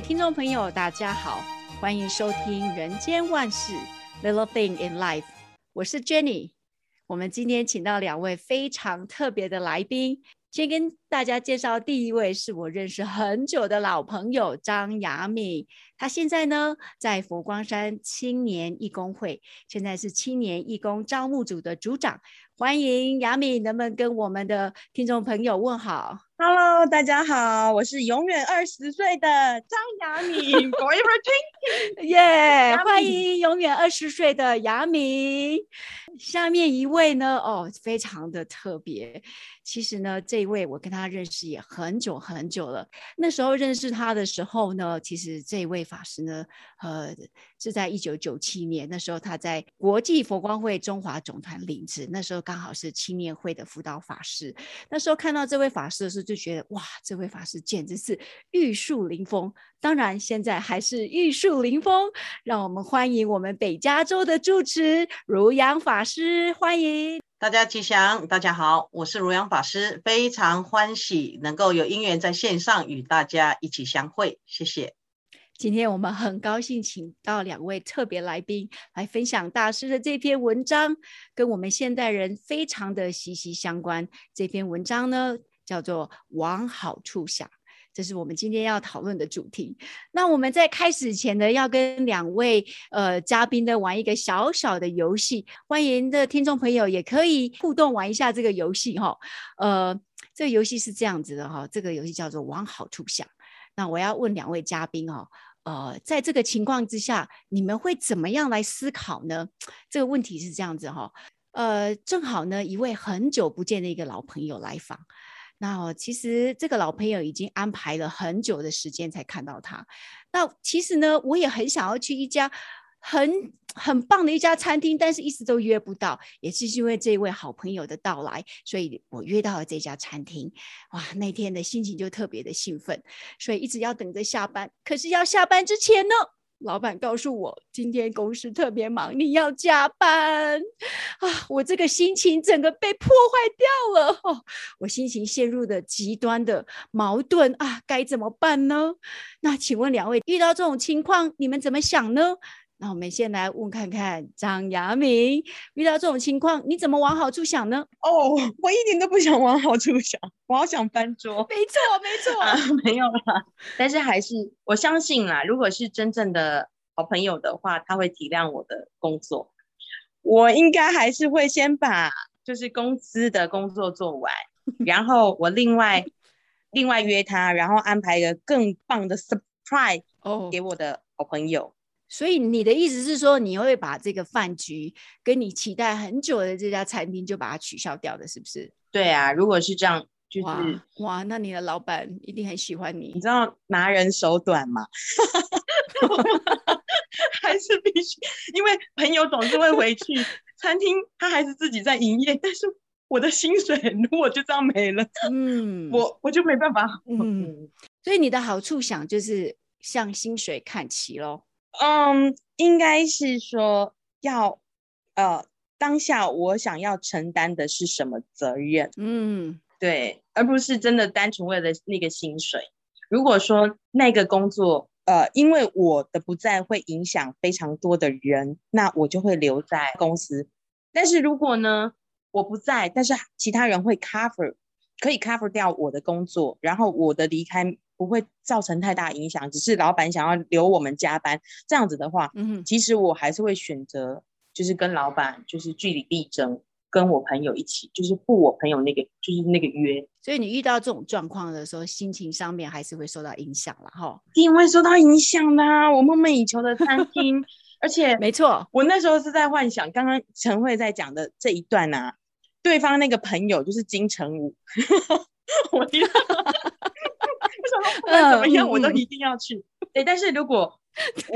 听众朋友，大家好，欢迎收听《人间万事 Little Thing in Life》，我是 Jenny。我们今天请到两位非常特别的来宾，先跟大家介绍第一位是我认识很久的老朋友张雅敏，她现在呢在佛光山青年义工会，现在是青年义工招募组的组长。欢迎雅敏，能不能跟我们的听众朋友问好？Hello，大家好，我是永远二十岁的张雅敏，Forever Twenty，耶！欢迎永远二十岁的雅敏。下面一位呢，哦，非常的特别。其实呢，这一位我跟他认识也很久很久了。那时候认识他的时候呢，其实这一位法师呢，呃，是在一九九七年，那时候他在国际佛光会中华总团领职，那时候刚好是青年会的辅导法师。那时候看到这位法师的时候，就觉得哇，这位法师简直是玉树临风。当然，现在还是玉树临风。让我们欢迎我们北加州的住持如阳法师，欢迎大家吉祥。大家好，我是如阳法师，非常欢喜能够有因缘在线上与大家一起相会，谢谢。今天我们很高兴请到两位特别来宾来分享大师的这篇文章，跟我们现代人非常的息息相关。这篇文章呢，叫做往好处想，这是我们今天要讨论的主题。那我们在开始前呢，要跟两位呃嘉宾呢玩一个小小的游戏，欢迎的听众朋友也可以互动玩一下这个游戏哈。呃，这个游戏是这样子的哈，这个游戏叫做往好处想。那我要问两位嘉宾哈，呃，在这个情况之下，你们会怎么样来思考呢？这个问题是这样子哈，呃，正好呢，一位很久不见的一个老朋友来访。那其实这个老朋友已经安排了很久的时间才看到他。那其实呢，我也很想要去一家很很棒的一家餐厅，但是一直都约不到。也是因为这位好朋友的到来，所以我约到了这家餐厅。哇，那天的心情就特别的兴奋，所以一直要等着下班。可是要下班之前呢，老板告诉我，今天公司特别忙，你要加班啊！我这个心情整个被破坏掉了，哦，我心情陷入的极端的矛盾啊，该怎么办呢？那请问两位遇到这种情况，你们怎么想呢？那我们先来问看看张雅敏，遇到这种情况，你怎么往好处想呢？哦，我一点都不想往好处想，我好想翻桌。没错，没错，啊，没有啦。但是还是我相信啦，如果是真正的好朋友的话，他会体谅我的工作。我应该还是会先把就是公司的工作做完，然后我另外另外约他，然后安排一个更棒的 surprise 给我的好朋友。所以你的意思是说，你会把这个饭局跟你期待很久的这家餐厅就把它取消掉的，是不是？对啊，如果是这样，就是哇，哇，那你的老板一定很喜欢你。你知道拿人手短吗？还是必须，因为朋友总是会回去餐厅，他还是自己在营业，但是我的薪水如果就这样没了，嗯，我我就没办法。嗯，所以你的好处想就是向薪水看齐喽。嗯，应该是说要，呃，当下我想要承担的是什么责任？嗯，对，而不是真的单纯为了那个薪水。如果说那个工作，呃，因为我的不在会影响非常多的人，那我就会留在公司。但是如果呢，我不在，但是其他人会 cover，可以 cover 掉我的工作，然后我的离开。不会造成太大影响，只是老板想要留我们加班这样子的话，嗯哼，其实我还是会选择，就是跟老板就是据理力争，跟我朋友一起，就是赴我朋友那个就是那个约。所以你遇到这种状况的时候，心情上面还是会受到影响了哈，一定会受到影响的啊。我梦寐以求的餐厅，而且 没错，我那时候是在幻想，刚刚陈慧在讲的这一段啊，对方那个朋友就是金城武，我听到。不管怎么样，我都一定要去。嗯、对，但是如果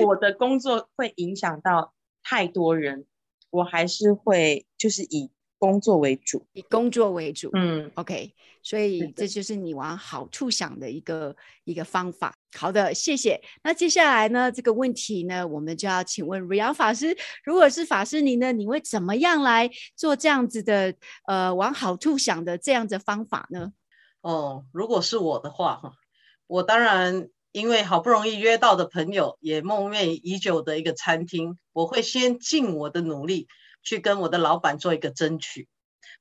我的工作会影响到太多人，我还是会就是以工作为主，以工作为主。嗯，OK，所以这就是你往好处想的一个一个方法。好的，谢谢。那接下来呢，这个问题呢，我们就要请问瑞阳法师，如果是法师您呢，你会怎么样来做这样子的呃往好处想的这样的方法呢？哦，如果是我的话哈。我当然因为好不容易约到的朋友，也梦寐已久的一个餐厅，我会先尽我的努力去跟我的老板做一个争取，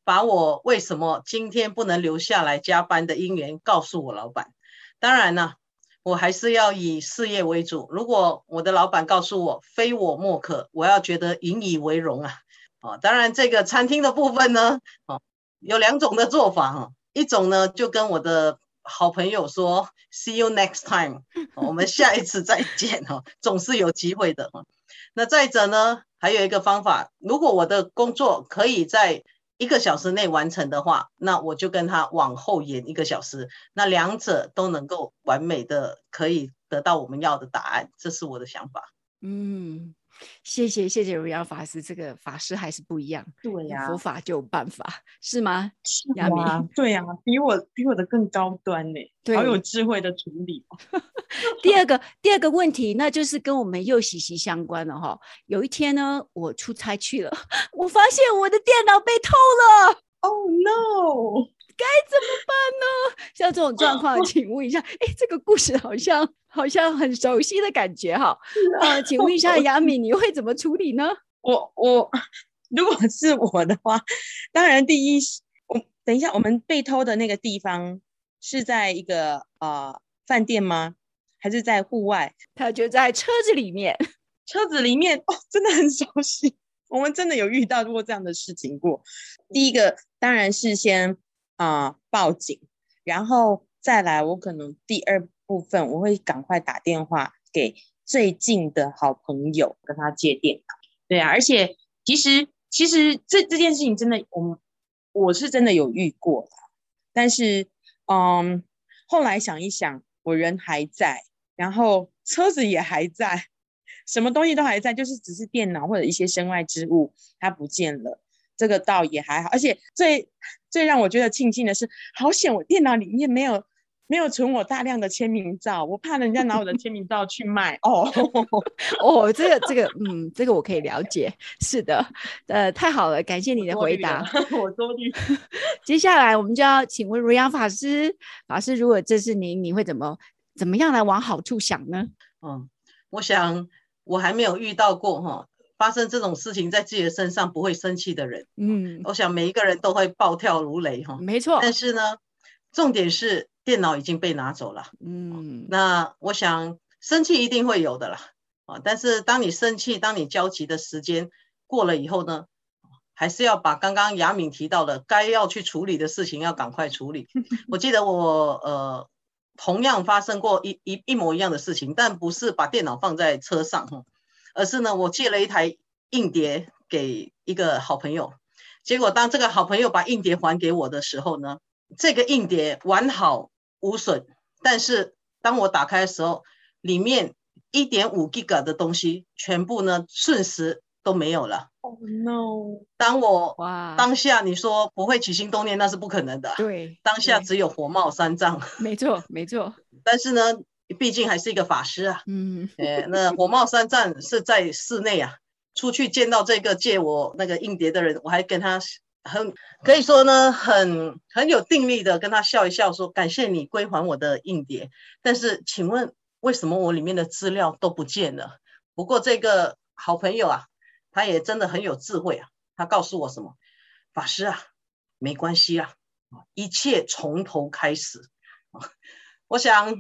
把我为什么今天不能留下来加班的因缘告诉我老板。当然呢，我还是要以事业为主。如果我的老板告诉我非我莫可，我要觉得引以为荣啊！哦，当然这个餐厅的部分呢，哦，有两种的做法哈，一种呢就跟我的好朋友说 “see you next time”，我们下一次再见哈，总是有机会的哈。那再者呢，还有一个方法，如果我的工作可以在一个小时内完成的话，那我就跟他往后延一个小时，那两者都能够完美的可以得到我们要的答案，这是我的想法。嗯。谢谢谢谢如阳法师，这个法师还是不一样。对呀、啊，佛法就有办法，是吗？是啊，对呀、啊，比我比我的更高端呢，对，好有智慧的处理。第二个第二个问题，那就是跟我们又息息相关了哈。有一天呢，我出差去了，我发现我的电脑被偷了。Oh no！该怎么办呢？像这种状况，请问一下，哎，这个故事好像好像很熟悉的感觉哈。呃，请问一下 雅敏，你会怎么处理呢？我我如果是我的话，当然第一，我等一下，我们被偷的那个地方是在一个呃饭店吗？还是在户外？他就在车子里面。车子里面哦，真的很熟悉。我们真的有遇到过这样的事情过。第一个当然是先。啊、呃！报警，然后再来，我可能第二部分我会赶快打电话给最近的好朋友，跟他借电脑。对啊，而且其实其实这这件事情真的，我们我是真的有遇过，但是嗯，后来想一想，我人还在，然后车子也还在，什么东西都还在，就是只是电脑或者一些身外之物它不见了。这个倒也还好，而且最最让我觉得庆幸的是，好险我电脑里面没有没有存我大量的签名照，我怕人家拿我的签名照去卖。哦 哦，这个这个，嗯，这个我可以了解。是的，呃，太好了，感谢你的回答。我多虑。接下来我们就要请问如阳法师，法师，如果这是您，你会怎么怎么样来往好处想呢？嗯，我想我还没有遇到过哈。发生这种事情在自己的身上不会生气的人，嗯，我想每一个人都会暴跳如雷哈，没错。但是呢，重点是电脑已经被拿走了，嗯，那我想生气一定会有的啦，啊，但是当你生气、当你焦急的时间过了以后呢，还是要把刚刚雅敏提到的该要去处理的事情要赶快处理。我记得我呃同样发生过一一一模一样的事情，但不是把电脑放在车上哈。而是呢，我借了一台硬碟给一个好朋友，结果当这个好朋友把硬碟还给我的时候呢，这个硬碟完好无损，但是当我打开的时候，里面一点五 Giga 的东西全部呢瞬时都没有了。Oh no！当我哇，当下你说不会起心动念，那是不可能的。对，当下只有火冒三丈。没错，没错。但是呢。毕竟还是一个法师啊，嗯，哎，那火冒三丈是在室内啊，出去见到这个借我那个硬碟的人，我还跟他很可以说呢，很很有定力的跟他笑一笑，说感谢你归还我的硬碟。但是请问为什么我里面的资料都不见了？不过这个好朋友啊，他也真的很有智慧啊，他告诉我什么？法师啊，没关系啊，一切从头开始。我想。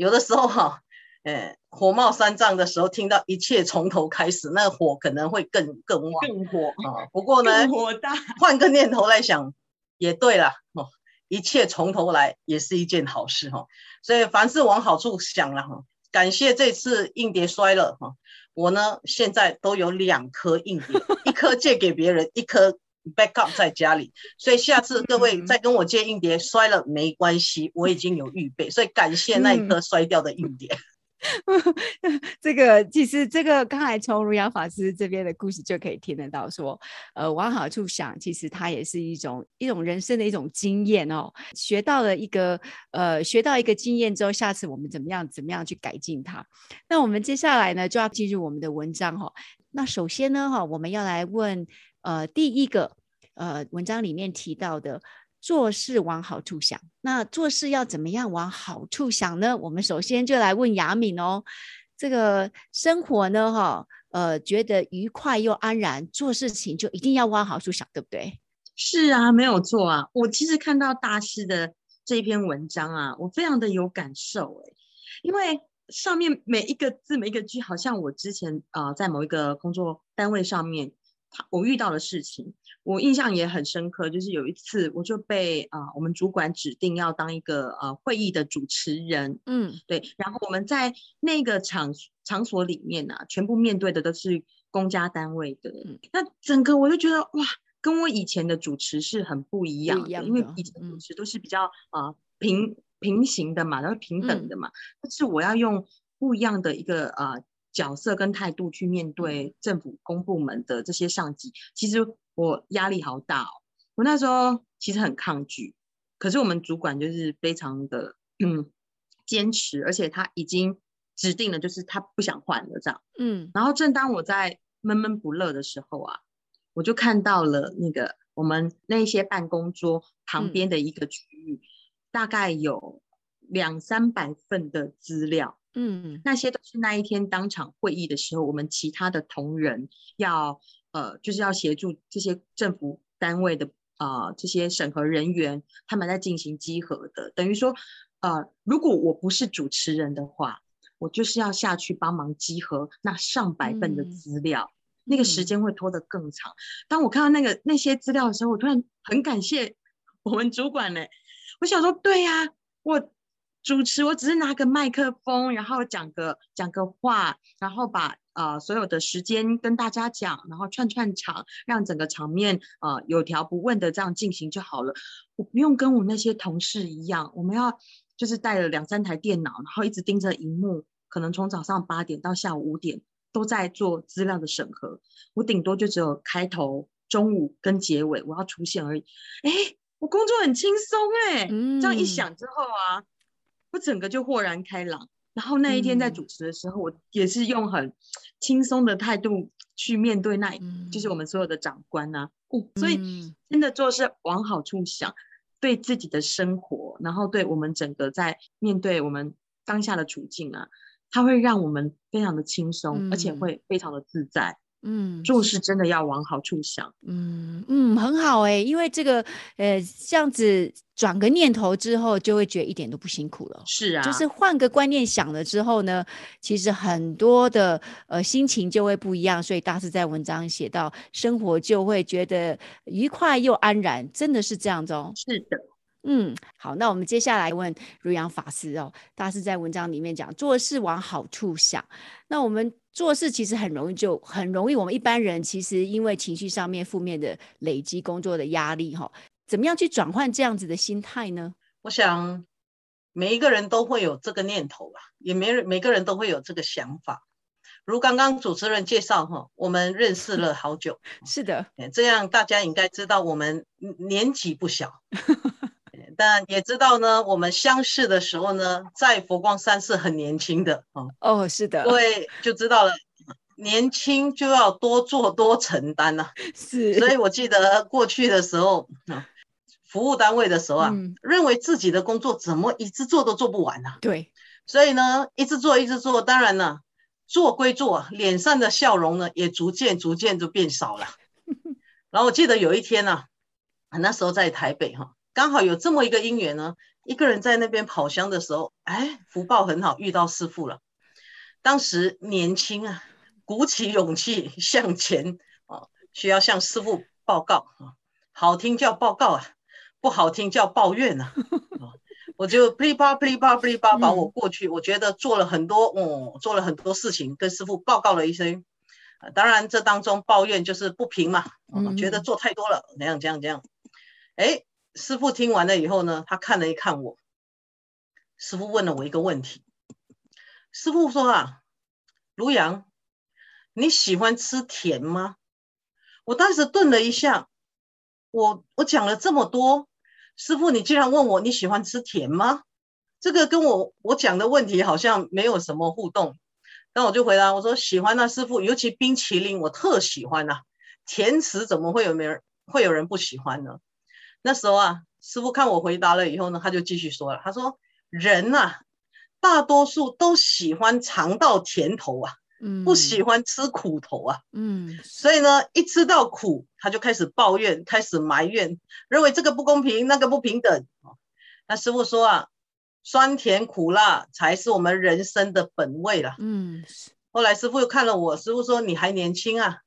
有的时候哈，哎，火冒三丈的时候，听到一切从头开始，那火可能会更更旺，更火啊。不过呢，火大，换个念头来想，也对了哦，一切从头来也是一件好事哈。所以凡事往好处想了哈。感谢这次硬碟摔了哈，我呢现在都有两颗硬碟，一颗借给别人，一颗。Backup 在家里，所以下次各位再跟我借硬碟摔了没关系，我已经有预备，所以感谢那一颗摔掉的硬碟。这个其实这个刚才从如阳法师这边的故事就可以听得到说，呃往好处想，其实它也是一种一种人生的一种经验哦。学到了一个呃学到一个经验之后，下次我们怎么样怎么样去改进它。那我们接下来呢就要进入我们的文章哈、哦。那首先呢哈，我们要来问呃第一个。呃，文章里面提到的做事往好处想。那做事要怎么样往好处想呢？我们首先就来问雅敏哦。这个生活呢，哈，呃，觉得愉快又安然，做事情就一定要往好处想，对不对？是啊，没有错啊。我其实看到大师的这篇文章啊，我非常的有感受诶，因为上面每一个字每一个句，好像我之前啊、在某一个工作单位上面。我遇到的事情，我印象也很深刻。就是有一次，我就被啊、呃，我们主管指定要当一个呃会议的主持人。嗯，对。然后我们在那个场场所里面呢、啊，全部面对的都是公家单位的。嗯，那整个我就觉得哇，跟我以前的主持是很不一样的，的因为以前的主持都是比较啊、呃、平平行的嘛，然后平等的嘛。嗯、但是我要用不一样的一个啊。呃角色跟态度去面对政府公部门的这些上级，其实我压力好大哦。我那时候其实很抗拒，可是我们主管就是非常的嗯坚持，而且他已经指定了，就是他不想换了这样。嗯，然后正当我在闷闷不乐的时候啊，我就看到了那个我们那些办公桌旁边的一个区域，嗯、大概有两三百份的资料。嗯，那些都是那一天当场会议的时候，我们其他的同仁要呃，就是要协助这些政府单位的啊、呃，这些审核人员他们在进行集合的。等于说，呃，如果我不是主持人的话，我就是要下去帮忙集合那上百份的资料，嗯、那个时间会拖得更长。当我看到那个那些资料的时候，我突然很感谢我们主管呢。我想说，对呀、啊，我。主持，我只是拿个麦克风，然后讲个讲个话，然后把呃所有的时间跟大家讲，然后串串场，让整个场面呃有条不紊的这样进行就好了。我不用跟我那些同事一样，我们要就是带了两三台电脑，然后一直盯着荧幕，可能从早上八点到下午五点都在做资料的审核。我顶多就只有开头、中午跟结尾我要出现而已。哎，我工作很轻松哎，这样一想之后啊。我整个就豁然开朗，然后那一天在主持的时候，嗯、我也是用很轻松的态度去面对那，嗯、就是我们所有的长官啊，哦，所以真的做事往好处想，对自己的生活，然后对我们整个在面对我们当下的处境啊，它会让我们非常的轻松，嗯、而且会非常的自在。嗯，做事真的要往好处想。嗯嗯，很好哎、欸，因为这个呃，这样子转个念头之后，就会觉得一点都不辛苦了。是啊，就是换个观念想了之后呢，其实很多的呃心情就会不一样。所以大师在文章写到，生活就会觉得愉快又安然，真的是这样子哦。是的，嗯，好，那我们接下来问如阳法师哦。大师在文章里面讲，做事往好处想。那我们。做事其实很容易，就很容易。我们一般人其实因为情绪上面负面的累积，工作的压力，哈，怎么样去转换这样子的心态呢？我想每一个人都会有这个念头吧，也没人每个人都会有这个想法。如刚刚主持人介绍，哈，我们认识了好久，是的，这样大家应该知道我们年纪不小。但也知道呢，我们相识的时候呢，在佛光山是很年轻的哦。哦，是的，对，就知道了，年轻就要多做多承担呐、啊。是，所以我记得过去的时候，服务单位的时候啊，嗯、认为自己的工作怎么一直做都做不完呢、啊？对，所以呢，一直做一直做，当然呢，做归做，脸上的笑容呢，也逐渐逐渐就变少了。然后我记得有一天呢、啊，那时候在台北哈。刚好有这么一个因缘呢，一个人在那边跑香的时候，哎，福报很好，遇到师父了。当时年轻啊，鼓起勇气向前啊，需要向师父报告啊，好听叫报告啊，不好听叫抱怨啊。我就噼里啪噼里啪噼里啪把我过去，我觉得做了很多，哦，做了很多事情，跟师父报告了一声。当然这当中抱怨就是不平嘛，觉得做太多了，那样这样这样，哎。师傅听完了以后呢，他看了一看我。师傅问了我一个问题。师傅说啊，卢阳，你喜欢吃甜吗？我当时顿了一下，我我讲了这么多，师傅你竟然问我你喜欢吃甜吗？这个跟我我讲的问题好像没有什么互动。那我就回答我说喜欢啊，师傅，尤其冰淇淋我特喜欢啊，甜食怎么会有没人会有人不喜欢呢？那时候啊，师傅看我回答了以后呢，他就继续说了，他说人呐、啊，大多数都喜欢尝到甜头啊，嗯，不喜欢吃苦头啊，嗯，所以呢，一吃到苦，他就开始抱怨，开始埋怨，认为这个不公平，那个不平等。那师傅说啊，酸甜苦辣才是我们人生的本味啦。嗯，后来师傅又看了我，师傅说你还年轻啊，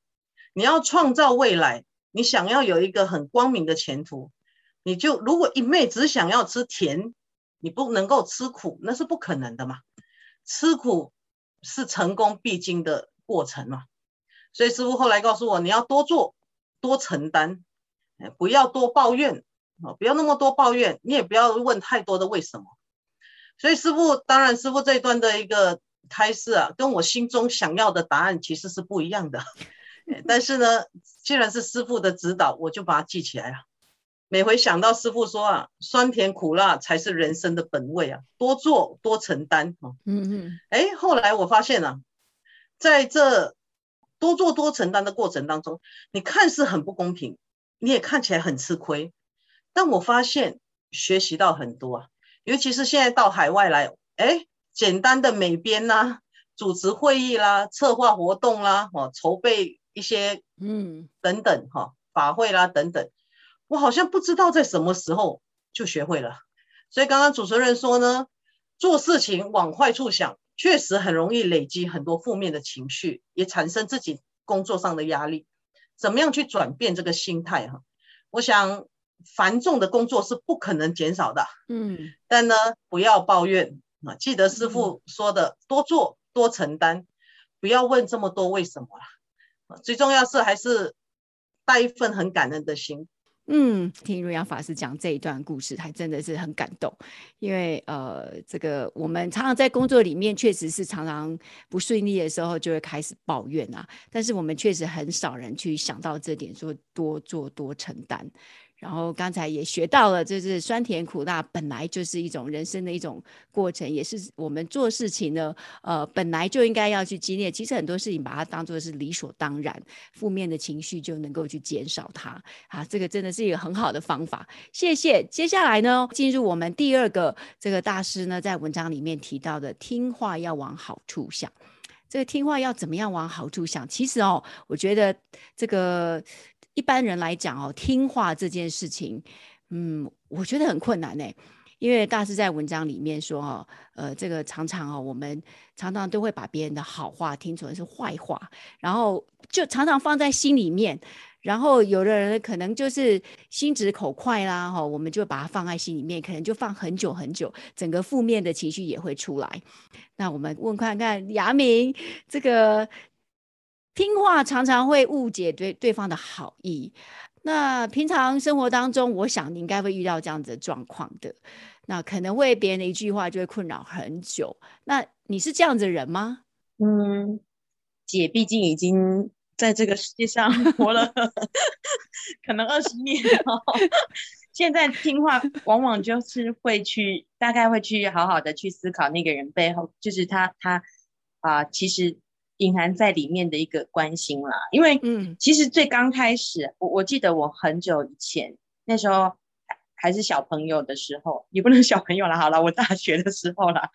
你要创造未来，你想要有一个很光明的前途。你就如果一昧只想要吃甜，你不能够吃苦，那是不可能的嘛。吃苦是成功必经的过程嘛。所以师傅后来告诉我，你要多做，多承担，不要多抱怨啊，不要那么多抱怨，你也不要问太多的为什么。所以师傅当然师傅这一段的一个开示啊，跟我心中想要的答案其实是不一样的。但是呢，既然是师傅的指导，我就把它记起来了。每回想到师傅说啊，酸甜苦辣才是人生的本味啊，多做多承担啊。嗯嗯。哎，后来我发现啊，在这多做多承担的过程当中，你看似很不公平，你也看起来很吃亏，但我发现学习到很多啊。尤其是现在到海外来，哎，简单的美编啦，主持会议啦，策划活动啦，哦，筹备一些嗯等等哈法会啦等等。我好像不知道在什么时候就学会了，所以刚刚主持人说呢，做事情往坏处想，确实很容易累积很多负面的情绪，也产生自己工作上的压力。怎么样去转变这个心态？哈，我想繁重的工作是不可能减少的，嗯，但呢，不要抱怨啊，记得师傅说的，多做多承担，不要问这么多为什么了，最重要是还是带一份很感恩的心。嗯，听瑞扬法师讲这一段故事，还真的是很感动。因为呃，这个我们常常在工作里面，确实是常常不顺利的时候，就会开始抱怨啊。但是我们确实很少人去想到这点，说多做多承担。然后刚才也学到了，就是酸甜苦辣本来就是一种人生的一种过程，也是我们做事情呢，呃，本来就应该要去经历。其实很多事情把它当做是理所当然，负面的情绪就能够去减少它。啊，这个真的是一个很好的方法。谢谢。接下来呢，进入我们第二个这个大师呢，在文章里面提到的，听话要往好处想。这个听话要怎么样往好处想？其实哦，我觉得这个。一般人来讲哦，听话这件事情，嗯，我觉得很困难呢。因为大师在文章里面说哦，呃，这个常常哦，我们常常都会把别人的好话听成是坏话，然后就常常放在心里面。然后有的人可能就是心直口快啦，哈，我们就把它放在心里面，可能就放很久很久，整个负面的情绪也会出来。那我们问看看雅敏这个。听话常常会误解对对方的好意，那平常生活当中，我想你应该会遇到这样子的状况的。那可能为别人的一句话就会困扰很久。那你是这样子的人吗？嗯，姐毕竟已经在这个世界上 活了 可能二十年了，现在听话往往就是会去，大概会去好好的去思考那个人背后，就是他他啊、其实。隐含在里面的一个关心啦，因为嗯，其实最刚开始，我我记得我很久以前那时候还是小朋友的时候，也不能小朋友了，好了，我大学的时候了，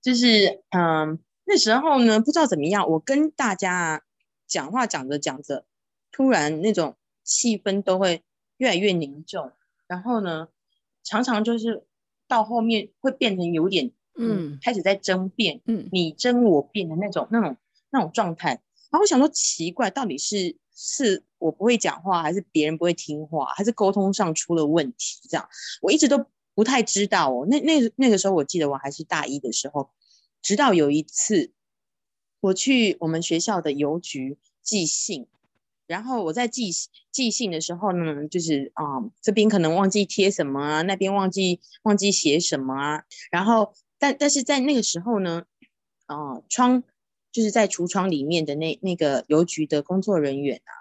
就是嗯，那时候呢，不知道怎么样，我跟大家讲话讲着讲着，突然那种气氛都会越来越凝重，然后呢，常常就是到后面会变成有点。嗯，开始在争辩，嗯，你争我辩的那种、那种、那种状态。然后我想说，奇怪，到底是是我不会讲话，还是别人不会听话，还是沟通上出了问题？这样，我一直都不太知道哦。那那那个时候，我记得我还是大一的时候，直到有一次，我去我们学校的邮局寄信，然后我在寄寄信的时候呢，就是啊、嗯，这边可能忘记贴什么啊，那边忘记忘记写什么啊，然后。但但是在那个时候呢，哦，窗就是在橱窗里面的那那个邮局的工作人员啊，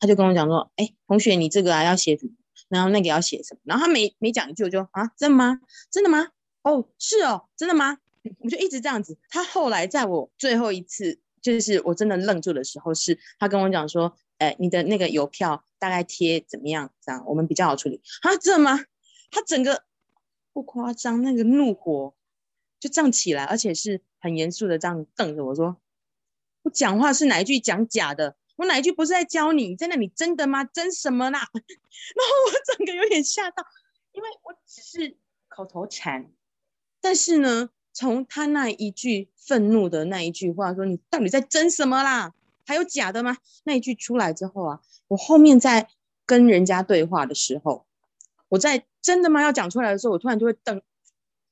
他就跟我讲说，哎，同学，你这个啊要写什么？然后那个要写什么？然后他没没讲一句，我就啊，真的吗？真的吗？哦，是哦，真的吗？我就一直这样子。他后来在我最后一次，就是我真的愣住的时候，是他跟我讲说，哎，你的那个邮票大概贴怎么样？这样我们比较好处理。啊，真的吗？他整个不夸张，那个怒火就这样起来，而且是很严肃的这样瞪着我说：“我讲话是哪一句讲假的？我哪一句不是在教你？你在那里真的吗？真什么啦？” 然后我整个有点吓到，因为我只是口头禅，但是呢，从他那一句愤怒的那一句话说：“你到底在真什么啦？还有假的吗？”那一句出来之后啊，我后面在跟人家对话的时候，我在真的吗？要讲出来的时候，我突然就会瞪，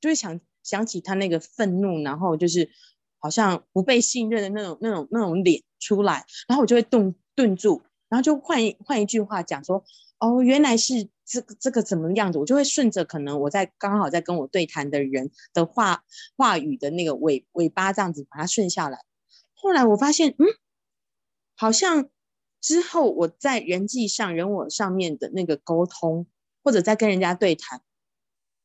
就会想想起他那个愤怒，然后就是好像不被信任的那种、那种、那种脸出来，然后我就会顿顿住，然后就换一换一句话讲说：“哦，原来是这个这个怎么样子？”我就会顺着可能我在刚好在跟我对谈的人的话话语的那个尾尾巴这样子把它顺下来。后来我发现，嗯，好像。之后，我在人际上、人我上面的那个沟通，或者在跟人家对谈，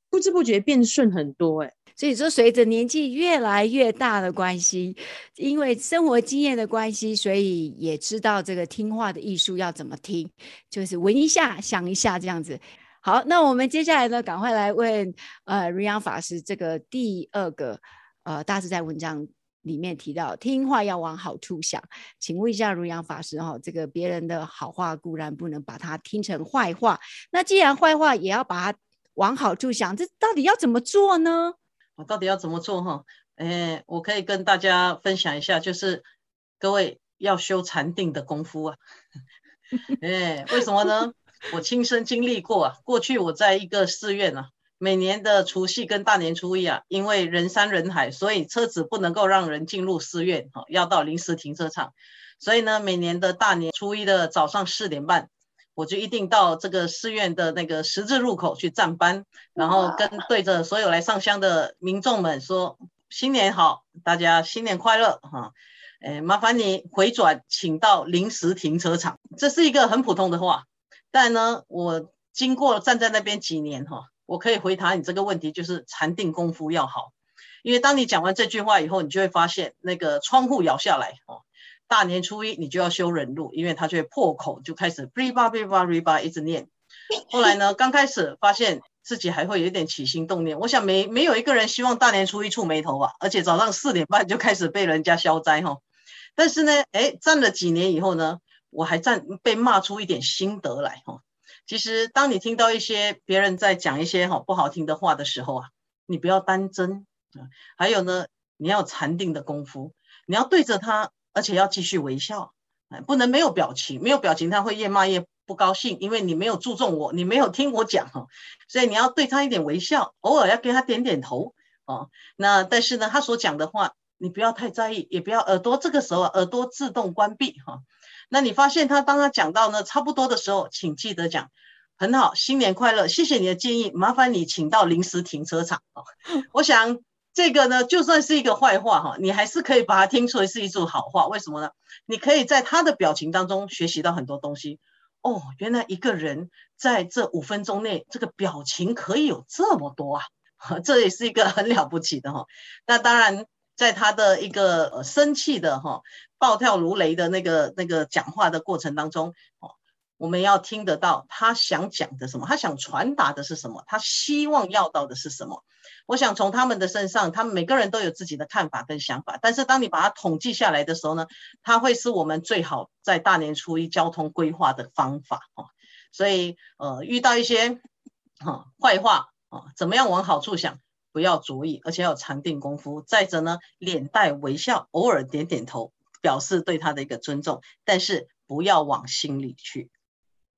不知不觉变顺很多。哎，所以说，随着年纪越来越大的关系，因为生活经验的关系，所以也知道这个听话的艺术要怎么听，就是闻一下、想一下这样子。好，那我们接下来呢，赶快来问呃瑞扬法师这个第二个呃大自在文章。里面提到听话要往好处想，请问一下如阳法师哈，这个别人的好话固然不能把它听成坏话，那既然坏话也要把它往好处想，这到底要怎么做呢？我到底要怎么做哈？哎，我可以跟大家分享一下，就是各位要修禅定的功夫啊。哎，为什么呢？我亲身经历过啊，过去我在一个寺院啊。每年的除夕跟大年初一啊，因为人山人海，所以车子不能够让人进入寺院，哈，要到临时停车场。所以呢，每年的大年初一的早上四点半，我就一定到这个寺院的那个十字路口去站班，然后跟对着所有来上香的民众们说：“新年好，大家新年快乐，哈，哎，麻烦你回转，请到临时停车场。”这是一个很普通的话，但呢，我经过站在那边几年，哈。我可以回答你这个问题，就是禅定功夫要好，因为当你讲完这句话以后，你就会发现那个窗户摇下来哦。大年初一你就要修忍辱，因为他就会破口就开始哔吧哔吧哔吧一直念。后来呢，刚开始发现自己还会有点起心动念。我想没没有一个人希望大年初一触霉头吧，而且早上四点半就开始被人家消灾哈。但是呢，哎，站了几年以后呢，我还站被骂出一点心得来哈。其实，当你听到一些别人在讲一些哈不好听的话的时候啊，你不要当真啊。还有呢，你要禅定的功夫，你要对着他，而且要继续微笑，不能没有表情，没有表情他会越骂越不高兴，因为你没有注重我，你没有听我讲哈，所以你要对他一点微笑，偶尔要给他点点头哦。那但是呢，他所讲的话你不要太在意，也不要耳朵这个时候耳朵自动关闭哈。那你发现他当他讲到呢差不多的时候，请记得讲，很好，新年快乐，谢谢你的建议，麻烦你请到临时停车场哦。我想这个呢，就算是一个坏话哈，你还是可以把它听出来是一句好话。为什么呢？你可以在他的表情当中学习到很多东西。哦，原来一个人在这五分钟内，这个表情可以有这么多啊，这也是一个很了不起的哈。那当然。在他的一个呃生气的哈暴跳如雷的那个那个讲话的过程当中，哦，我们要听得到他想讲的什么，他想传达的是什么，他希望要到的是什么。我想从他们的身上，他们每个人都有自己的看法跟想法，但是当你把它统计下来的时候呢，它会是我们最好在大年初一交通规划的方法哦。所以呃，遇到一些哈坏话啊，怎么样往好处想？不要着意，而且要禅定功夫。再者呢，脸带微笑，偶尔点点头，表示对他的一个尊重，但是不要往心里去。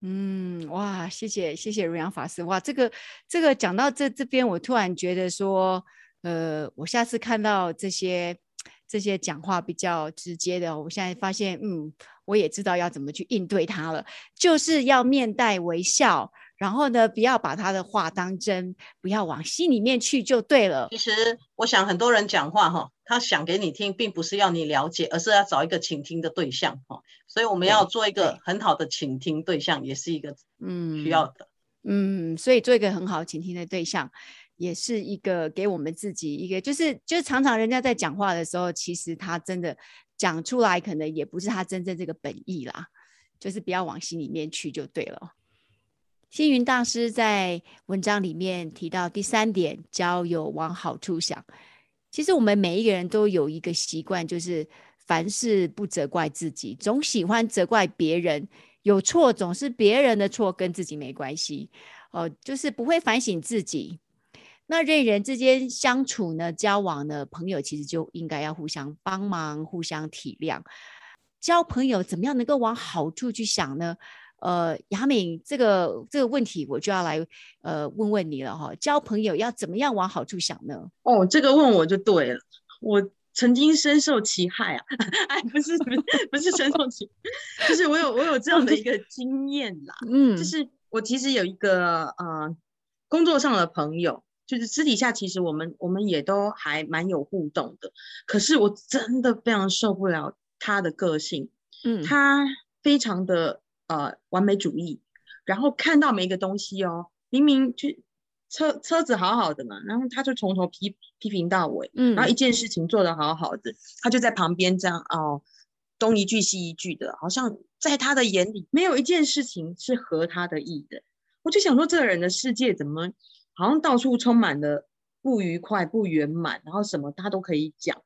嗯，哇，谢谢谢谢如阳法师。哇，这个这个讲到这这边，我突然觉得说，呃，我下次看到这些这些讲话比较直接的，我现在发现，嗯，我也知道要怎么去应对他了，就是要面带微笑。然后呢，不要把他的话当真，不要往心里面去就对了。其实我想很多人讲话哈，他想给你听，并不是要你了解，而是要找一个倾听的对象哈。所以我们要做一个很好的倾听对象，也是一个嗯需要的嗯。嗯，所以做一个很好倾听的对象，也是一个给我们自己一个，就是就是常常人家在讲话的时候，其实他真的讲出来，可能也不是他真正这个本意啦，就是不要往心里面去就对了。星云大师在文章里面提到第三点，交友往好处想。其实我们每一个人都有一个习惯，就是凡事不责怪自己，总喜欢责怪别人。有错总是别人的错，跟自己没关系。哦、就是不会反省自己。那人与人之间相处呢，交往呢，朋友其实就应该要互相帮忙，互相体谅。交朋友怎么样能够往好处去想呢？呃，雅敏，这个这个问题我就要来呃问问你了哈。交朋友要怎么样往好处想呢？哦，这个问我就对了，我曾经深受其害啊，哎，不是不是不是深受其，就是我有我有这样的一个经验啦，嗯，就是我其实有一个呃工作上的朋友，就是私底下其实我们我们也都还蛮有互动的，可是我真的非常受不了他的个性，嗯，他非常的。呃，完美主义，然后看到每一个东西哦，明明就车车子好好的嘛，然后他就从头批批评到尾，嗯，然后一件事情做得好好的，他就在旁边这样哦，东一句西一句的，好像在他的眼里没有一件事情是合他的意的。我就想说，这个人的世界怎么好像到处充满了不愉快、不圆满，然后什么他都可以讲。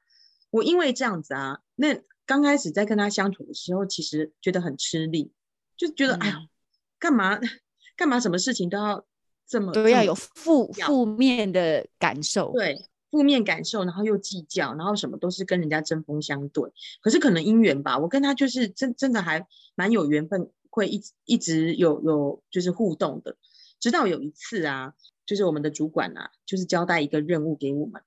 我因为这样子啊，那刚开始在跟他相处的时候，其实觉得很吃力。就觉得哎呀，干嘛干嘛？什么事情都要这么都要有负负面的感受，对，负面感受，然后又计较，然后什么都是跟人家针锋相对。可是可能姻缘吧，我跟他就是真真的还蛮有缘分，会一直一直有有就是互动的。直到有一次啊，就是我们的主管啊，就是交代一个任务给我们，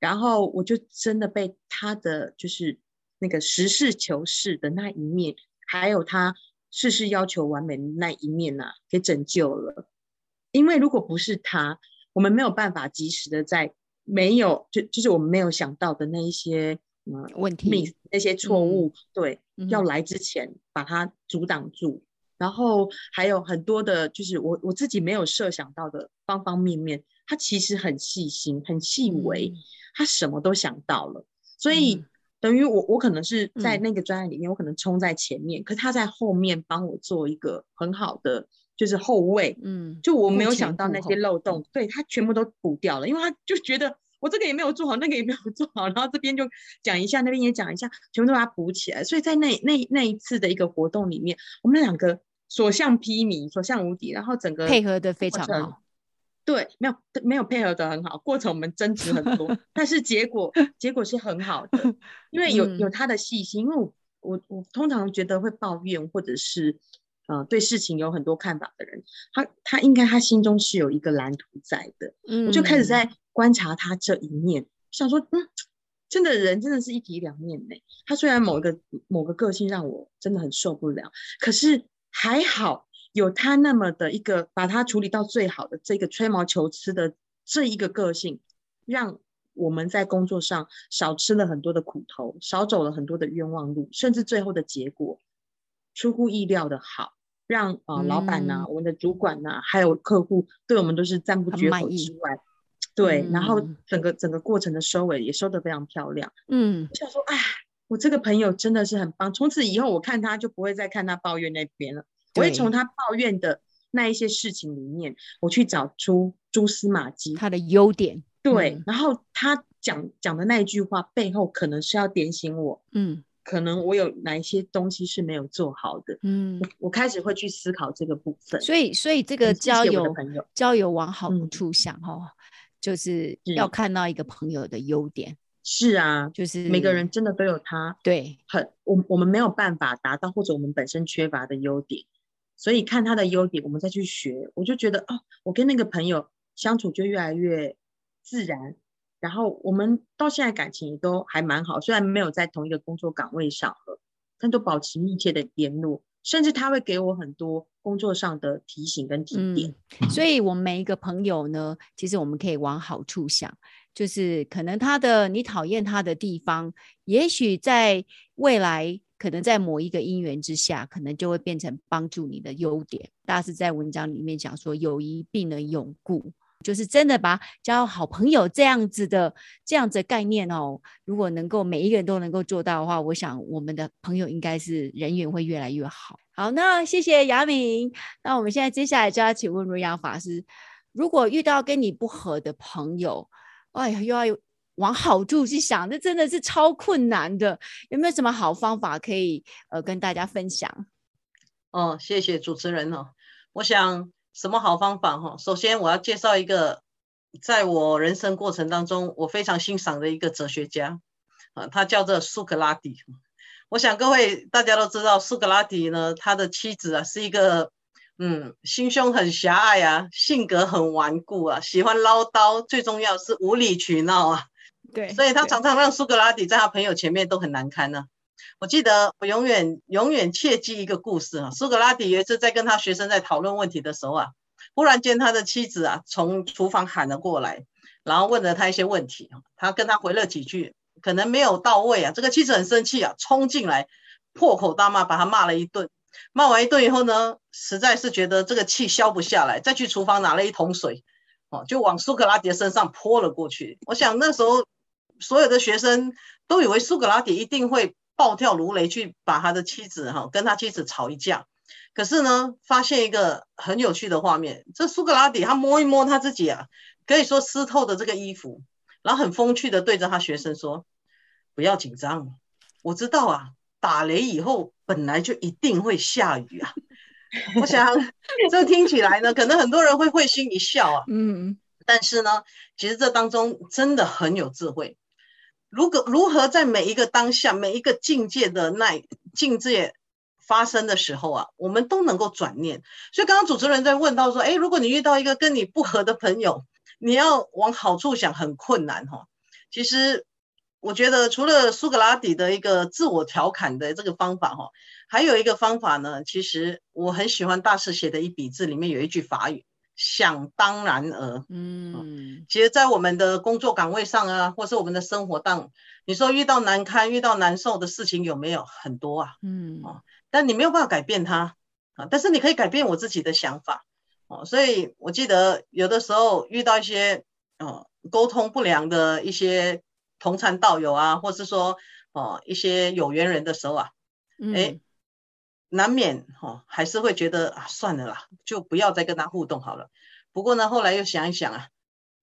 然后我就真的被他的就是那个实事求是的那一面，还有他。事事要求完美的那一面呐、啊，给拯救了。因为如果不是他，我们没有办法及时的在没有就就是我们没有想到的那一些嗯问题、那些错误，嗯、对、嗯，要来之前把它阻挡住。然后还有很多的，就是我我自己没有设想到的方方面面，他其实很细心、很细微，他什么都想到了，所以。嗯等于我，我可能是在那个专案里面，嗯、我可能冲在前面，可是他在后面帮我做一个很好的，就是后卫。嗯，就我没有想到那些漏洞，对，他全部都补掉了，因为他就觉得我这个也没有做好，那个也没有做好，然后这边就讲一下，那边也讲一下，全部都把它补起来。所以在那那那一次的一个活动里面，我们两个所向披靡，所向无敌，然后整个配合的非常好。对，没有没有配合的很好，过程我们争执很多，但是结果结果是很好的，因为有有他的细心。因为我我我通常觉得会抱怨或者是呃对事情有很多看法的人，他他应该他心中是有一个蓝图在的。嗯，我就开始在观察他这一面，想说，嗯，真的人真的是一体两面呢。他虽然某一个某个个性让我真的很受不了，可是还好。有他那么的一个把他处理到最好的这个吹毛求疵的这一个个性，让我们在工作上少吃了很多的苦头，少走了很多的冤枉路，甚至最后的结果出乎意料的好，让啊、呃、老板呐、我们的主管呐、啊，还有客户对我们都是赞不绝口之外，对、嗯，然后整个整个过程的收尾也收得非常漂亮。嗯，我想说，哎，我这个朋友真的是很棒，从此以后我看他就不会再看他抱怨那边了。我会从他抱怨的那一些事情里面，我去找出蛛丝马迹，他的优点。对，嗯、然后他讲讲的那一句话背后，可能是要点醒我，嗯，可能我有哪一些东西是没有做好的，嗯，我，我开始会去思考这个部分。所以，所以这个交友交友往好处想哦、嗯，就是要看到一个朋友的优点。是啊，就是每个人真的都有他对很我我们没有办法达到或者我们本身缺乏的优点。所以看他的优点，我们再去学，我就觉得哦，我跟那个朋友相处就越来越自然，然后我们到现在感情也都还蛮好，虽然没有在同一个工作岗位上，但都保持密切的联络，甚至他会给我很多工作上的提醒跟提点。嗯，所以我们每一个朋友呢，其实我们可以往好处想，就是可能他的你讨厌他的地方，也许在未来。可能在某一个因缘之下，可能就会变成帮助你的优点。大师在文章里面讲说，友谊必能永固，就是真的把交好朋友这样子的这样子的概念哦。如果能够每一个人都能够做到的话，我想我们的朋友应该是人缘会越来越好。好，那谢谢雅敏。那我们现在接下来就要请问瑞扬法师，如果遇到跟你不合的朋友，哎呀，又要往好处去想，这真的是超困难的。有没有什么好方法可以呃跟大家分享？哦，谢谢主持人哦。我想什么好方法哈？首先我要介绍一个，在我人生过程当中我非常欣赏的一个哲学家啊，他叫做苏格拉底。我想各位大家都知道，苏格拉底呢，他的妻子啊是一个嗯心胸很狭隘啊，性格很顽固啊，喜欢唠叨，最重要是无理取闹啊。对，所以他常常让苏格拉底在他朋友前面都很难堪呢、我记得我永远永远切记一个故事啊，苏格拉底有一次在跟他学生在讨论问题的时候啊，忽然间他的妻子啊从厨房喊了过来，然后问了他一些问题，他跟他回了几句，可能没有到位啊，这个妻子很生气啊，冲进来破口大骂，把他骂了一顿，骂完一顿以后呢，实在是觉得这个气消不下来，再去厨房拿了一桶水，哦，就往苏格拉底身上泼了过去。我想那时候所有的学生都以为苏格拉底一定会。暴跳如雷去把他的妻子哈跟他妻子吵一架，可是呢，发现一个很有趣的画面，这苏格拉底他摸一摸他自己啊，可以说湿透的这个衣服，然后很风趣的对着他学生说：“不要紧张，我知道啊，打雷以后本来就一定会下雨啊。”我想这听起来呢，可能很多人会会心一笑啊，嗯，但是呢，其实这当中真的很有智慧。如果如何在每一个当下、每一个境界的那境界发生的时候啊，我们都能够转念。所以刚刚主持人在问到说，哎，如果你遇到一个跟你不合的朋友，你要往好处想，很困难哈。其实我觉得除了苏格拉底的一个自我调侃的这个方法哈，还有一个方法呢，其实我很喜欢大师写的一笔字，里面有一句法语。想当然而，嗯，其实，在我们的工作岗位上啊，或是我们的生活当，你说遇到难堪、遇到难受的事情有没有？很多啊？嗯，哦，但你没有办法改变它。啊，但是你可以改变我自己的想法。哦。所以我记得有的时候遇到一些哦沟通不良的一些同参道友啊，或是说哦一些有缘人的时候啊，嗯，诶难免哈、哦，还是会觉得啊，算了啦，就不要再跟他互动好了。不过呢，后来又想一想啊，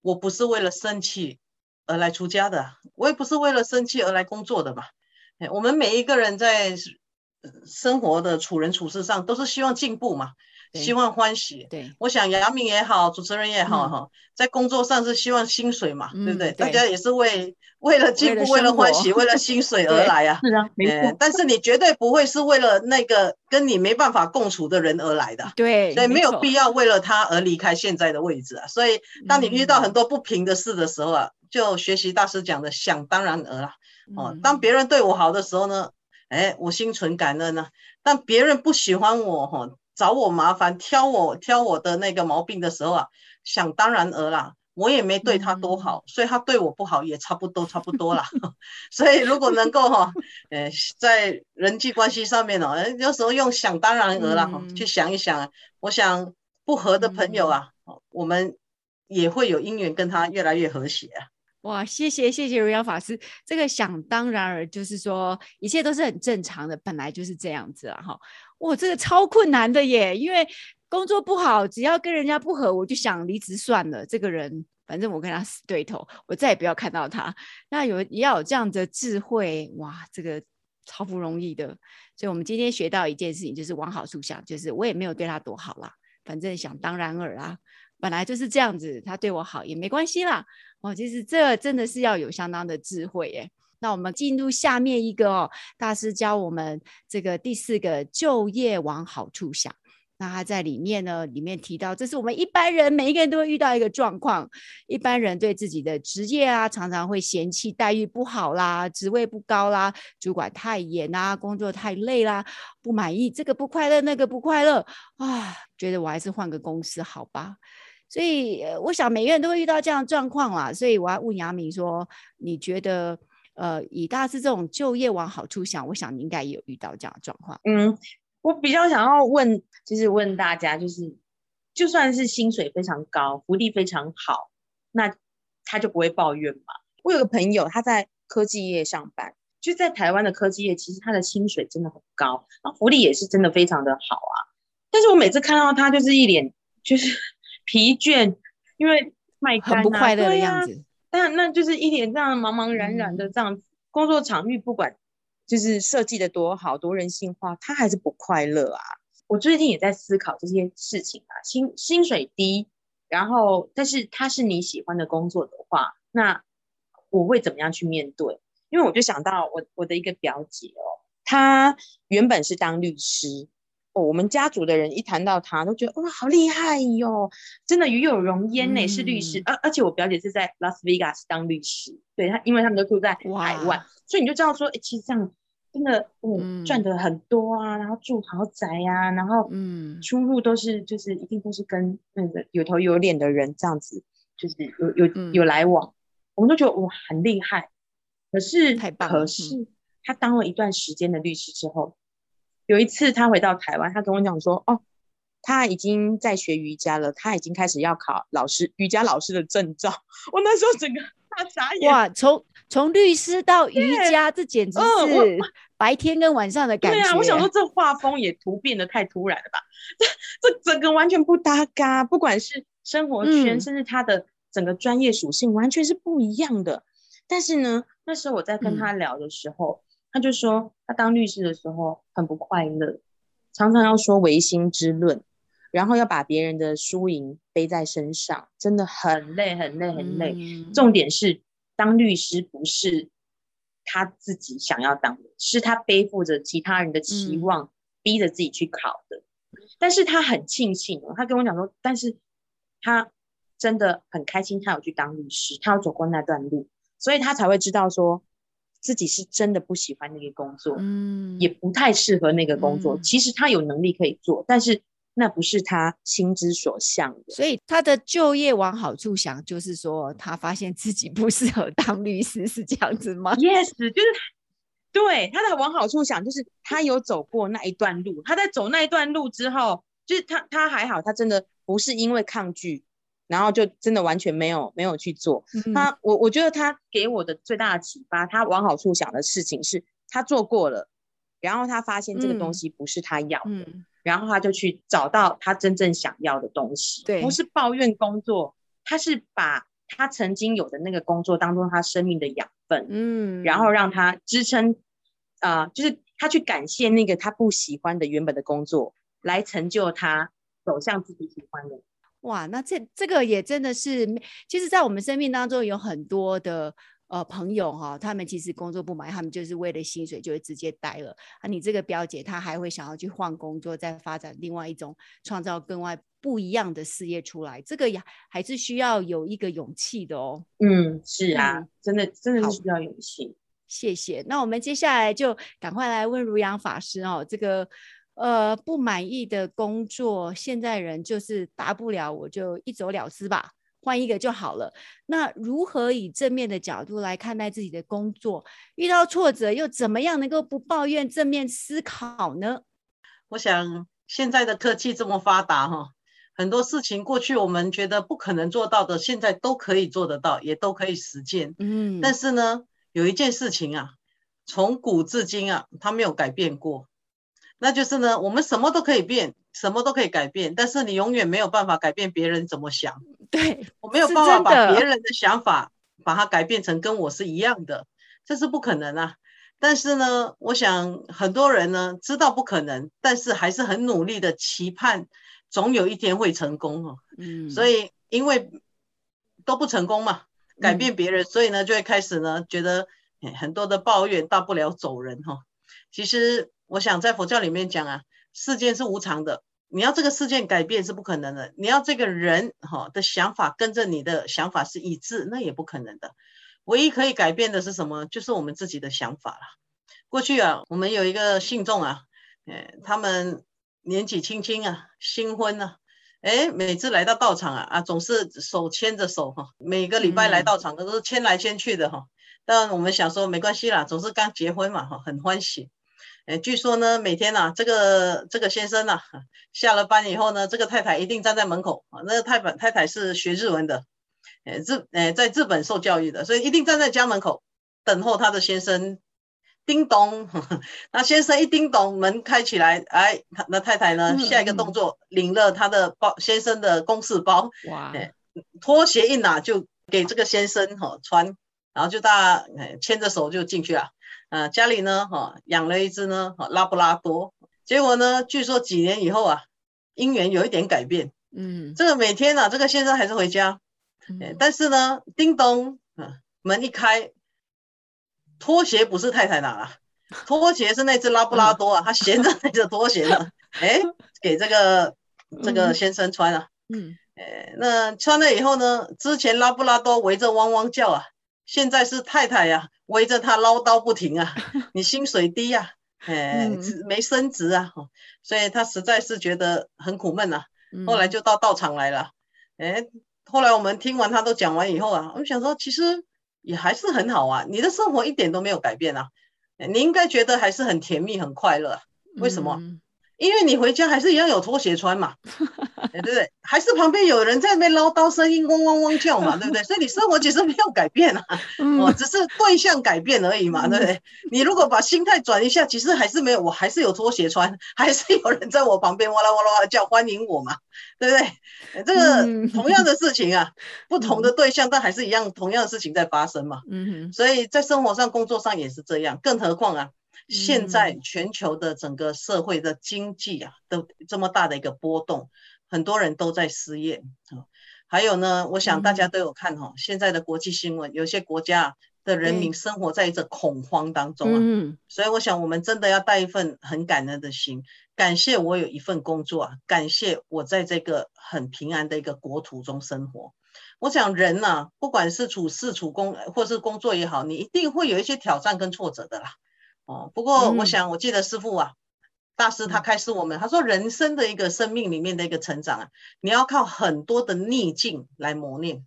我不是为了生气而来出家的，我也不是为了生气而来工作的嘛。我们每一个人在生活的处人处事上，都是希望进步嘛。希望欢喜，对，我想杨明也好，主持人也好，哈、嗯，在工作上是希望薪水嘛，嗯、对不对？大家也是为为了进步，为了欢喜，为了薪水 而来啊。是啊，没错。但是你绝对不会是为了那个跟你没办法共处的人而来的，对，所以没有必要为了他而离开现在的位置啊。所以，当你遇到很多不平的事的时候啊，嗯、就学习大师讲的想当然而啊。哦，当别人对我好的时候呢，哎，我心存感恩呢、啊。但别人不喜欢我，哈。找我麻烦，挑我挑我的那个毛病的时候啊，想当然而啦，我也没对他多好，嗯、所以他对我不好也差不多 差不多啦。所以如果能够哈，呃，在人际关系上面哦，有时候用想当然而啦，嗯、去想一想，我想不和的朋友啊，嗯、我们也会有姻缘跟他越来越和谐啊。哇，谢谢谢谢瑞扬法师，这个想当然而就是说一切都是很正常的，本来就是这样子啊哈。哇，这个超困难的耶！因为工作不好，只要跟人家不合，我就想离职算了。这个人，反正我跟他死对头，我再也不要看到他。那有也要有这样的智慧，哇，这个超不容易的。所以，我们今天学到一件事情，就是往好处想，就是我也没有对他多好啦，反正想当然尔啊，本来就是这样子，他对我好也没关系啦。哦，其实这真的是要有相当的智慧耶。那我们进入下面一个哦，大师教我们这个第四个就业往好处想。那他在里面呢，里面提到，这是我们一般人每一个人都会遇到一个状况。一般人对自己的职业啊，常常会嫌弃待遇不好啦，职位不高啦，主管太严啦，工作太累啦，不满意，这个不快乐，那个不快乐啊，觉得我还是换个公司好吧。所以我想每个人都会遇到这样的状况啦。所以我要问杨明说，你觉得？呃，以大师这种就业往好处想，我想你应该也有遇到这样的状况。嗯，我比较想要问，就是问大家，就是就算是薪水非常高，福利非常好，那他就不会抱怨嘛。我有个朋友，他在科技业上班，就在台湾的科技业，其实他的薪水真的很高，那福利也是真的非常的好啊。但是我每次看到他，就是一脸就是 疲倦，因为卖肝、啊、很不快乐的样子。但那就是一脸这样茫茫然然的这样子，嗯、工作场域不管就是设计的多好多人性化，他还是不快乐啊。我最近也在思考这些事情啊，薪薪水低，然后但是他是你喜欢的工作的话，那我会怎么样去面对？因为我就想到我我的一个表姐哦，她原本是当律师。哦，我们家族的人一谈到他，都觉得哇，好厉害哟，真的与有荣焉呢，是律师。而、嗯、而且我表姐是在拉斯维加斯当律师，对他，因为他们都住在海外，所以你就知道说，哎，其实这样真的，嗯，赚的很多啊，然后住豪宅呀、啊，然后嗯，出入都是就是一定都是跟那个有头有脸的人这样子，就是有有有来往，嗯、我们都觉得哇，很厉害。可是，太棒了，可是他当了一段时间的律师之后。有一次，他回到台湾，他跟我讲说：“哦，他已经在学瑜伽了，他已经开始要考老师瑜伽老师的证照。”我那时候整个 大傻眼。哇，从从律师到瑜伽，这简直是 白天跟晚上的感觉。对啊，我想说这画风也突变得太突然了吧？这这整个完全不搭嘎，不管是生活圈，嗯、甚至他的整个专业属性，完全是不一样的。但是呢，那时候我在跟他聊的时候。嗯他就说，他当律师的时候很不快乐，常常要说唯心之论，然后要把别人的输赢背在身上，真的很累，很累，很累。嗯、重点是，当律师不是他自己想要当的，是他背负着其他人的期望，嗯、逼着自己去考的。但是他很庆幸哦，他跟我讲说，但是他真的很开心，他有去当律师，他有走过那段路，所以他才会知道说。自己是真的不喜欢那个工作，嗯，也不太适合那个工作。嗯、其实他有能力可以做，但是那不是他心之所向的。所以他的就业往好处想，就是说他发现自己不适合当律师，是这样子吗？Yes，就是对他的往好处想，就是他有走过那一段路。他在走那一段路之后，就是他他还好，他真的不是因为抗拒。然后就真的完全没有没有去做。嗯、他我我觉得他给我的最大的启发，他往好处想的事情是，他做过了，然后他发现这个东西不是他要的，嗯、然后他就去找到他真正想要的东西。对，不是抱怨工作，他是把他曾经有的那个工作当做他生命的养分，嗯，然后让他支撑，啊、呃，就是他去感谢那个他不喜欢的原本的工作，来成就他走向自己喜欢的。哇，那这这个也真的是，其实，在我们生命当中有很多的呃朋友哈，他们其实工作不满，他们就是为了薪水就会直接待了。啊，你这个表姐她还会想要去换工作，再发展另外一种创造更外不一样的事业出来，这个也还是需要有一个勇气的哦。嗯，是啊，嗯、真的真的是需要勇气。谢谢。那我们接下来就赶快来问如阳法师哦，这个。呃，不满意的工作，现在人就是大不了我就一走了之吧，换一个就好了。那如何以正面的角度来看待自己的工作？遇到挫折又怎么样能够不抱怨，正面思考呢？我想现在的科技这么发达哈，很多事情过去我们觉得不可能做到的，现在都可以做得到，也都可以实践。嗯，但是呢，有一件事情啊，从古至今啊，它没有改变过。那就是呢，我们什么都可以变，什么都可以改变，但是你永远没有办法改变别人怎么想。对，我没有办法把别人的想法把它改变成跟我是一样的，这是不可能啊。但是呢，我想很多人呢知道不可能，但是还是很努力的期盼，总有一天会成功哦。嗯，所以因为都不成功嘛，改变别人，嗯，所以呢就会开始呢觉得很多的抱怨，大不了走人哈。其实。我想在佛教里面讲啊，世界是无常的，你要这个事件改变是不可能的，你要这个人哈的想法跟着你的想法是一致，那也不可能的。唯一可以改变的是什么？就是我们自己的想法了。过去啊，我们有一个信众啊，哎，他们年纪轻轻啊，新婚啊，哎，每次来到道场啊啊，总是手牵着手哈，每个礼拜来道场都是牵来牵去的哈。但我们想说没关系啦，总是刚结婚嘛哈，很欢喜。哎，据说呢，每天啊，这个这个先生啊，下了班以后呢，这个太太一定站在门口啊。那个太太太太是学日文的，哎，日哎在日本受教育的，所以一定站在家门口等候他的先生。叮咚，那先生一叮咚，门开起来，哎，那太太呢？下一个动作，领了他的包，先生的公事包，哇，拖鞋一拿就给这个先生哈穿，然后就大家牵着手就进去了。呃，家里呢哈养了一只呢拉布拉多，结果呢，据说几年以后啊，姻缘有一点改变，嗯，这个每天啊，这个先生还是回家，嗯，但是呢，叮咚，门一开。拖鞋不是太太拿了，拖鞋是那只拉布拉多啊，他衔着那只拖鞋呢，哎，给这个这个先生穿了，嗯，哎，那穿了以后呢，之前拉布拉多围着汪汪叫啊，现在是太太呀，围着他唠叨不停啊，你薪水低呀，哎，没升职啊，所以他实在是觉得很苦闷呐，后来就到道场来了，哎，后来我们听完他都讲完以后啊，我们想说其实。也还是很好啊，你的生活一点都没有改变啊，你应该觉得还是很甜蜜、很快乐。为什么？嗯、因为你回家还是一样有拖鞋穿嘛，对不对？还是旁边有人在那边唠叨，声音嗡嗡嗡叫嘛，对不对？所以你生活其实没有改变啊，嗯、哦，只是对象改变而已嘛，对不对？你如果把心态转一下，其实还是没有，我还是有拖鞋穿，还是有人在我旁边哇啦哇啦哇啦叫欢迎我嘛。对不对？这个同样的事情啊，不同的对象，但还是一样，同样的事情在发生嘛。嗯哼。所以在生活上、工作上也是这样。更何况啊，现在全球的整个社会的经济啊，都这么大的一个波动，很多人都在失业啊。还有呢，我想大家都有看哈，现在的国际新闻，有些国家的人民生活在一种恐慌当中啊。嗯。所以我想，我们真的要带一份很感恩的心。感谢我有一份工作啊，感谢我在这个很平安的一个国土中生活。我想人呢、啊，不管是处事处工或是工作也好，你一定会有一些挑战跟挫折的啦。哦，不过我想，我记得师傅啊，嗯、大师他开示我们，他说人生的一个生命里面的一个成长啊，你要靠很多的逆境来磨练。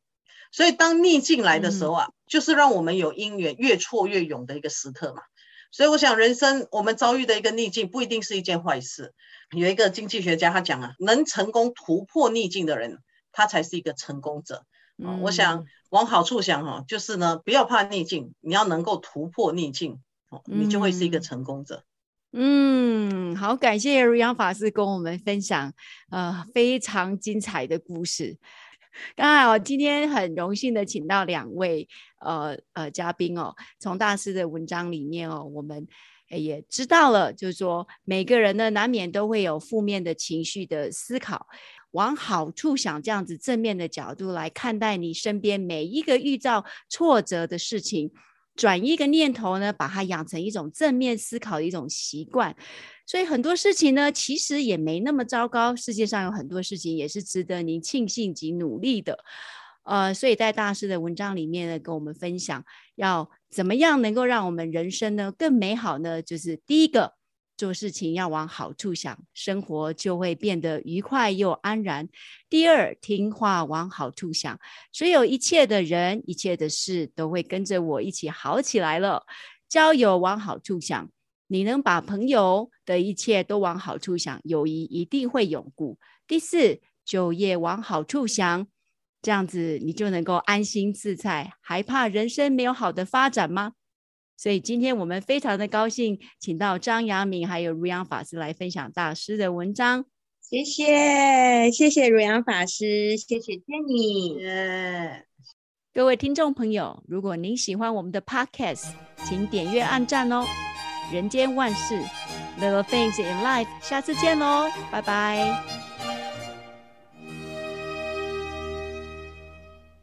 所以当逆境来的时候啊，嗯、就是让我们有因缘越挫越勇的一个时刻嘛。所以我想，人生我们遭遇的一个逆境不一定是一件坏事。有一个经济学家他讲啊，能成功突破逆境的人，他才是一个成功者。嗯，我想往好处想哈，就是呢，不要怕逆境，你要能够突破逆境，你就会是一个成功者。嗯，好，感谢如阳法师跟我们分享呃非常精彩的故事。当然，我今天很荣幸的请到两位呃呃嘉宾哦，从大师的文章里面哦，我们也知道了，就是说每个人呢难免都会有负面的情绪的思考，往好处想，这样子正面的角度来看待你身边每一个遇到挫折的事情，转一个念头呢，把它养成一种正面思考的一种习惯。所以很多事情呢，其实也没那么糟糕。世界上有很多事情也是值得您庆幸及努力的，呃，所以在大师的文章里面呢，跟我们分享要怎么样能够让我们人生呢更美好呢？就是第一个，做事情要往好处想，生活就会变得愉快又安然。第二，听话往好处想，所有一切的人、一切的事都会跟着我一起好起来了。交友往好处想。你能把朋友的一切都往好处想，友谊一定会永固。第四，就业往好处想，这样子你就能够安心自在，还怕人生没有好的发展吗？所以今天我们非常的高兴，请到张阳明还有如阳法师来分享大师的文章。谢谢，谢谢如阳法师，谢谢 Jenny。Yeah. 各位听众朋友，如果您喜欢我们的 Podcast，请点阅按赞哦。人间万事，Little things in life。下次见喽，拜拜。